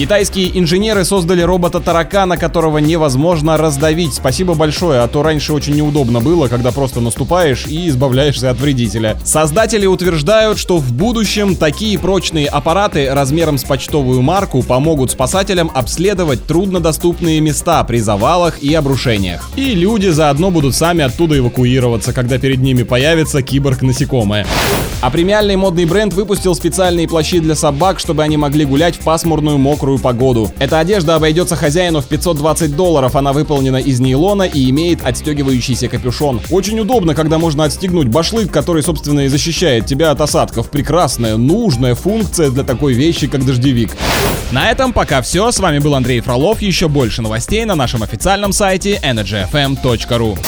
Китайские инженеры создали робота-таракана, которого невозможно раздавить. Спасибо большое, а то раньше очень неудобно было, когда просто наступаешь и избавляешься от вредителя. Создатели утверждают, что в будущем такие прочные аппараты размером с почтовую марку помогут спасателям обследовать труднодоступные места при завалах и обрушениях. И люди заодно будут сами оттуда эвакуироваться, когда перед ними появится киборг-насекомое. А премиальный модный бренд выпустил специальные плащи для собак, чтобы они могли гулять в пасмурную мокрую мокрую погоду. Эта одежда обойдется хозяину в 520 долларов, она выполнена из нейлона и имеет отстегивающийся капюшон. Очень удобно, когда можно отстегнуть башлык, который, собственно, и защищает тебя от осадков. Прекрасная, нужная функция для такой вещи, как дождевик. На этом пока все. С вами был Андрей Фролов. Еще больше новостей на нашем официальном сайте energyfm.ru.